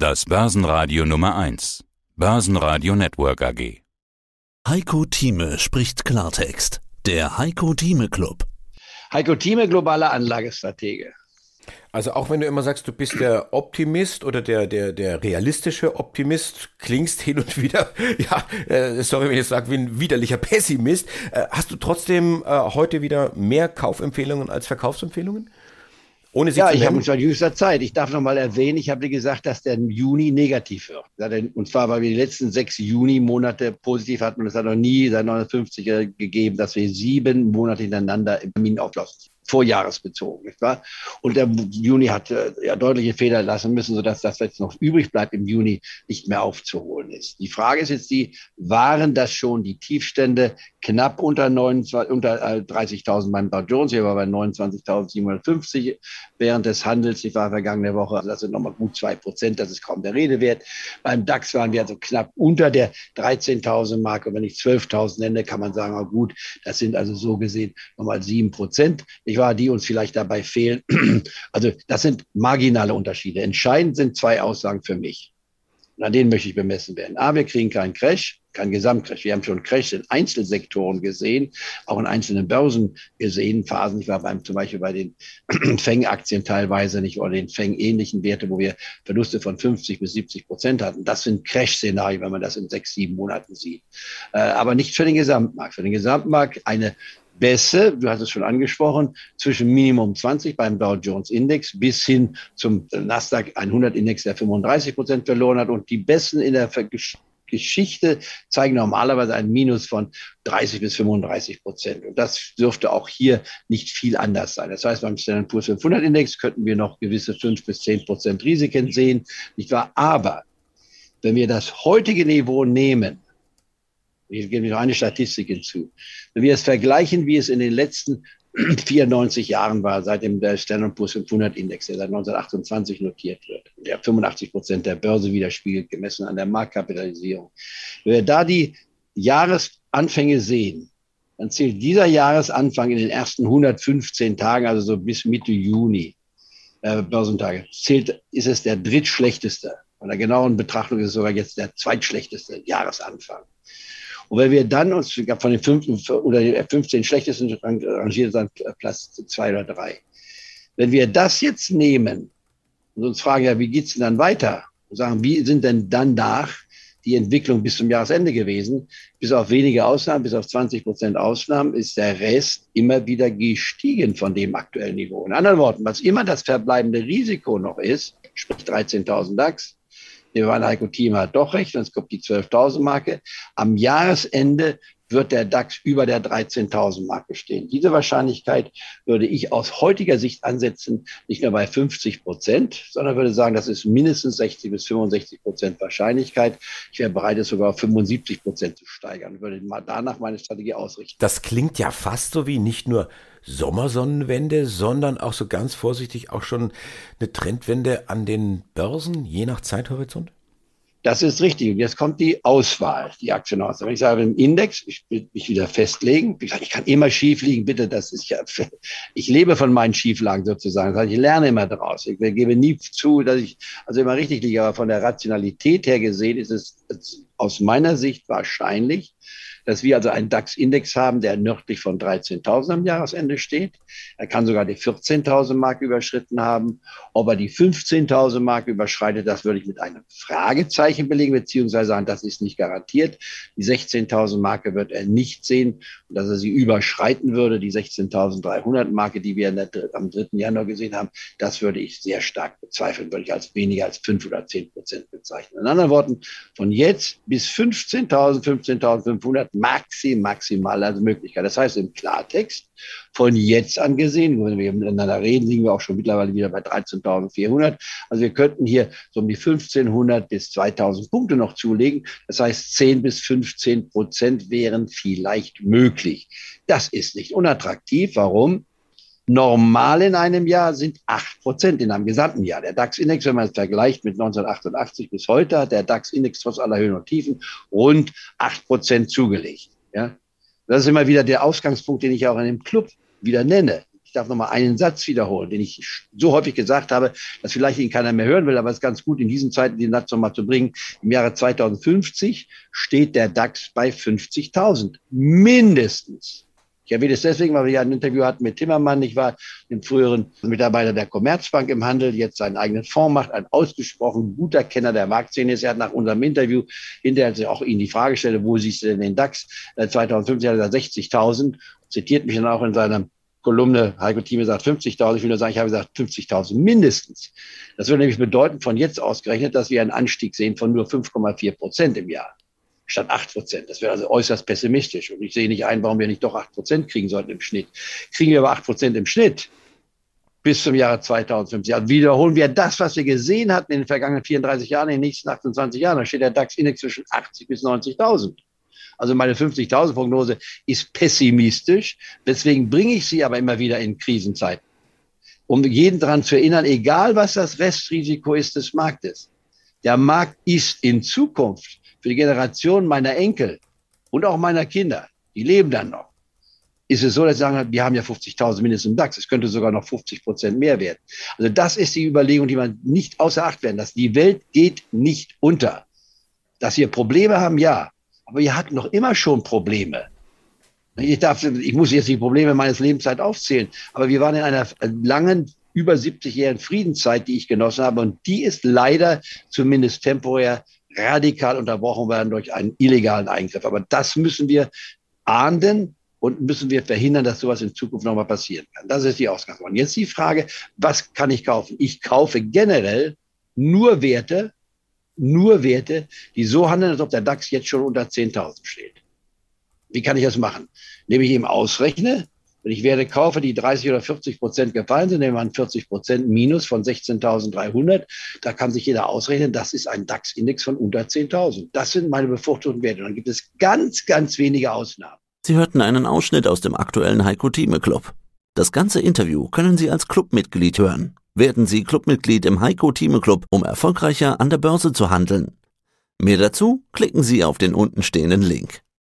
Das Börsenradio Nummer 1. Börsenradio Network AG. Heiko Thieme spricht Klartext. Der Heiko Thieme Club. Heiko Thieme, globaler Anlagestratege. Also auch wenn du immer sagst, du bist der Optimist oder der, der, der realistische Optimist, klingst hin und wieder, ja, äh, sorry, wenn ich sage, wie ein widerlicher Pessimist, äh, hast du trotzdem äh, heute wieder mehr Kaufempfehlungen als Verkaufsempfehlungen? Ohne sie ja, ich habe seit jüngster Zeit. Ich darf noch mal erwähnen, ich habe dir gesagt, dass der Juni negativ wird. Und zwar, weil wir die letzten sechs Juni-Monate positiv hatten. Und es hat noch nie seit 1950 gegeben, dass wir sieben Monate hintereinander im Terminauflauf vorjahresbezogen, nicht wahr? Und der Juni hat äh, ja deutliche Fehler lassen müssen, sodass das, was noch übrig bleibt im Juni, nicht mehr aufzuholen ist. Die Frage ist jetzt die, waren das schon die Tiefstände knapp unter, 29, unter 30.000 beim Dow Jones? Hier war bei 29.750 während des Handels. Ich war vergangene Woche, also das sind nochmal gut zwei Prozent, das ist kaum der Rede wert. Beim DAX waren wir also knapp unter der 13.000 Marke. Wenn ich 12.000 nenne, kann man sagen, oh gut, das sind also so gesehen nochmal sieben Prozent. War, die uns vielleicht dabei fehlen. Also das sind marginale Unterschiede. Entscheidend sind zwei Aussagen für mich. Und an denen möchte ich bemessen werden. A, wir kriegen keinen Crash, keinen Gesamtcrash. Wir haben schon Crash in Einzelsektoren gesehen, auch in einzelnen Börsen gesehen, Phasen. Ich war beim, zum Beispiel bei den Feng-Aktien teilweise nicht oder den Feng-ähnlichen Werte, wo wir Verluste von 50 bis 70 Prozent hatten. Das sind Crash-Szenarien, wenn man das in sechs, sieben Monaten sieht. Äh, aber nicht für den Gesamtmarkt. Für den Gesamtmarkt eine Bässe, du hast es schon angesprochen, zwischen Minimum 20 beim Dow Jones Index bis hin zum Nasdaq 100 Index, der 35 Prozent verloren hat. Und die Besten in der Geschichte zeigen normalerweise ein Minus von 30 bis 35 Prozent. Und das dürfte auch hier nicht viel anders sein. Das heißt, beim Standard Poor's 500 Index könnten wir noch gewisse 5 bis 10 Prozent Risiken sehen, nicht wahr? Aber wenn wir das heutige Niveau nehmen, ich gebe noch eine Statistik hinzu. Wenn wir es vergleichen, wie es in den letzten 94 Jahren war, seit dem der Standard Poor's 500 Index, der seit 1928 notiert wird, der 85 Prozent der Börse widerspiegelt, gemessen an der Marktkapitalisierung. Wenn wir da die Jahresanfänge sehen, dann zählt dieser Jahresanfang in den ersten 115 Tagen, also so bis Mitte Juni, äh, Börsentage, zählt, ist es der drittschlechteste. Bei der genauen Betrachtung ist es sogar jetzt der zweitschlechteste Jahresanfang. Und wenn wir dann uns von den fünf oder den 15 schlechtesten rangiert dann Platz zwei oder drei. Wenn wir das jetzt nehmen und uns fragen, ja, wie geht's denn dann weiter? Und sagen, wie sind denn dann nach die Entwicklung bis zum Jahresende gewesen? Bis auf wenige Ausnahmen, bis auf 20 Prozent Ausnahmen ist der Rest immer wieder gestiegen von dem aktuellen Niveau. In anderen Worten, was immer das verbleibende Risiko noch ist, sprich 13.000 DAX, der waren Heiko hat doch recht, sonst kommt die 12.000 Marke. Am Jahresende wird der DAX über der 13.000 Marke stehen. Diese Wahrscheinlichkeit würde ich aus heutiger Sicht ansetzen, nicht nur bei 50 Prozent, sondern würde sagen, das ist mindestens 60 bis 65 Prozent Wahrscheinlichkeit. Ich wäre bereit, es sogar auf 75 Prozent zu steigern, würde danach meine Strategie ausrichten. Das klingt ja fast so wie nicht nur Sommersonnenwende, sondern auch so ganz vorsichtig auch schon eine Trendwende an den Börsen, je nach Zeithorizont? Das ist richtig. Und jetzt kommt die Auswahl, die Aktienauswahl. Wenn ich sage, im Index, ich will mich wieder festlegen, ich, kann immer schief liegen, bitte, das ist ja, ich lebe von meinen Schieflagen sozusagen. Das heißt, ich lerne immer daraus. Ich gebe nie zu, dass ich also immer richtig liege, aber von der Rationalität her gesehen ist es aus meiner Sicht wahrscheinlich, dass wir also einen DAX-Index haben, der nördlich von 13.000 am Jahresende steht. Er kann sogar die 14.000 Mark überschritten haben. Ob er die 15.000 Mark überschreitet, das würde ich mit einem Fragezeichen belegen, beziehungsweise sagen, das ist nicht garantiert. Die 16.000 Marke wird er nicht sehen und dass er sie überschreiten würde, die 16.300 Marke, die wir der, am 3. Januar gesehen haben, das würde ich sehr stark bezweifeln, würde ich als weniger als 5 oder 10 Prozent bezeichnen. In anderen Worten, von jetzt bis 15.000, 15.500 maxi, maximal als Möglichkeit. Das heißt im Klartext, von jetzt an gesehen, wenn wir miteinander reden, liegen wir auch schon mittlerweile wieder bei 13.400. Also wir könnten hier so um die 1.500 bis 2.000 Punkte noch zulegen. Das heißt, 10 bis 15 Prozent wären vielleicht möglich. Das ist nicht unattraktiv. Warum? Normal in einem Jahr sind acht Prozent in einem gesamten Jahr. Der DAX-Index, wenn man es vergleicht mit 1988 bis heute, hat der DAX-Index trotz aller Höhen und Tiefen rund acht Prozent zugelegt. Ja? Das ist immer wieder der Ausgangspunkt, den ich auch in dem Club wieder nenne. Ich darf nochmal einen Satz wiederholen, den ich so häufig gesagt habe, dass vielleicht ihn keiner mehr hören will, aber es ist ganz gut, in diesen Zeiten den Satz nochmal zu bringen. Im Jahre 2050 steht der DAX bei 50.000. Mindestens. Ich erwähne es deswegen, weil wir ja ein Interview hatten mit Timmermann. Ich war im früheren Mitarbeiter der Commerzbank im Handel, jetzt seinen eigenen Fonds macht, ein ausgesprochen guter Kenner der Marktszene ist. Er hat nach unserem Interview hinterher auch Ihnen die Frage gestellt, wo siehst du denn den DAX? 2050 hat er 60.000, zitiert mich dann auch in seinem Kolumne, Heiko Thieme sagt 50.000, ich will nur sagen, ich habe gesagt 50.000 mindestens. Das würde nämlich bedeuten, von jetzt ausgerechnet, dass wir einen Anstieg sehen von nur 5,4 Prozent im Jahr statt 8 Prozent. Das wäre also äußerst pessimistisch. Und ich sehe nicht ein, warum wir nicht doch 8 Prozent kriegen sollten im Schnitt. Kriegen wir aber 8 Prozent im Schnitt bis zum Jahre 2050. Also wiederholen wir das, was wir gesehen hatten in den vergangenen 34 Jahren, in den nächsten 28 Jahren. Da steht der DAX-Index zwischen 80 bis 90.000. Also meine 50.000 Prognose ist pessimistisch. Deswegen bringe ich sie aber immer wieder in Krisenzeiten. Um jeden daran zu erinnern, egal was das Restrisiko ist des Marktes. Der Markt ist in Zukunft für die Generation meiner Enkel und auch meiner Kinder, die leben dann noch, ist es so, dass sie sagen, wir haben ja 50.000 mindestens im DAX, es könnte sogar noch 50 Prozent mehr werden. Also das ist die Überlegung, die man nicht außer Acht werden lässt. Die Welt geht nicht unter. Dass wir Probleme haben, ja, aber wir hatten noch immer schon Probleme. Ich, darf, ich muss jetzt die Probleme meines Lebenszeit aufzählen, aber wir waren in einer langen, über 70-jährigen Friedenszeit, die ich genossen habe, und die ist leider zumindest temporär radikal unterbrochen werden durch einen illegalen Eingriff. Aber das müssen wir ahnden und müssen wir verhindern, dass sowas in Zukunft nochmal passieren kann. Das ist die Ausgangspunkt. Jetzt die Frage, was kann ich kaufen? Ich kaufe generell nur Werte, nur Werte, die so handeln, als ob der DAX jetzt schon unter 10.000 steht. Wie kann ich das machen? Indem ich ihm ausrechne, wenn ich Werte kaufe, die 30 oder 40 Prozent gefallen sind, nehmen wir an 40 Prozent Minus von 16.300, da kann sich jeder ausrechnen, das ist ein DAX-Index von unter 10.000. Das sind meine bevorzuchten Werte. Und dann gibt es ganz, ganz wenige Ausnahmen. Sie hörten einen Ausschnitt aus dem aktuellen Heiko Thieme Club. Das ganze Interview können Sie als Clubmitglied hören. Werden Sie Clubmitglied im Heiko Thieme Club, um erfolgreicher an der Börse zu handeln. Mehr dazu klicken Sie auf den untenstehenden Link.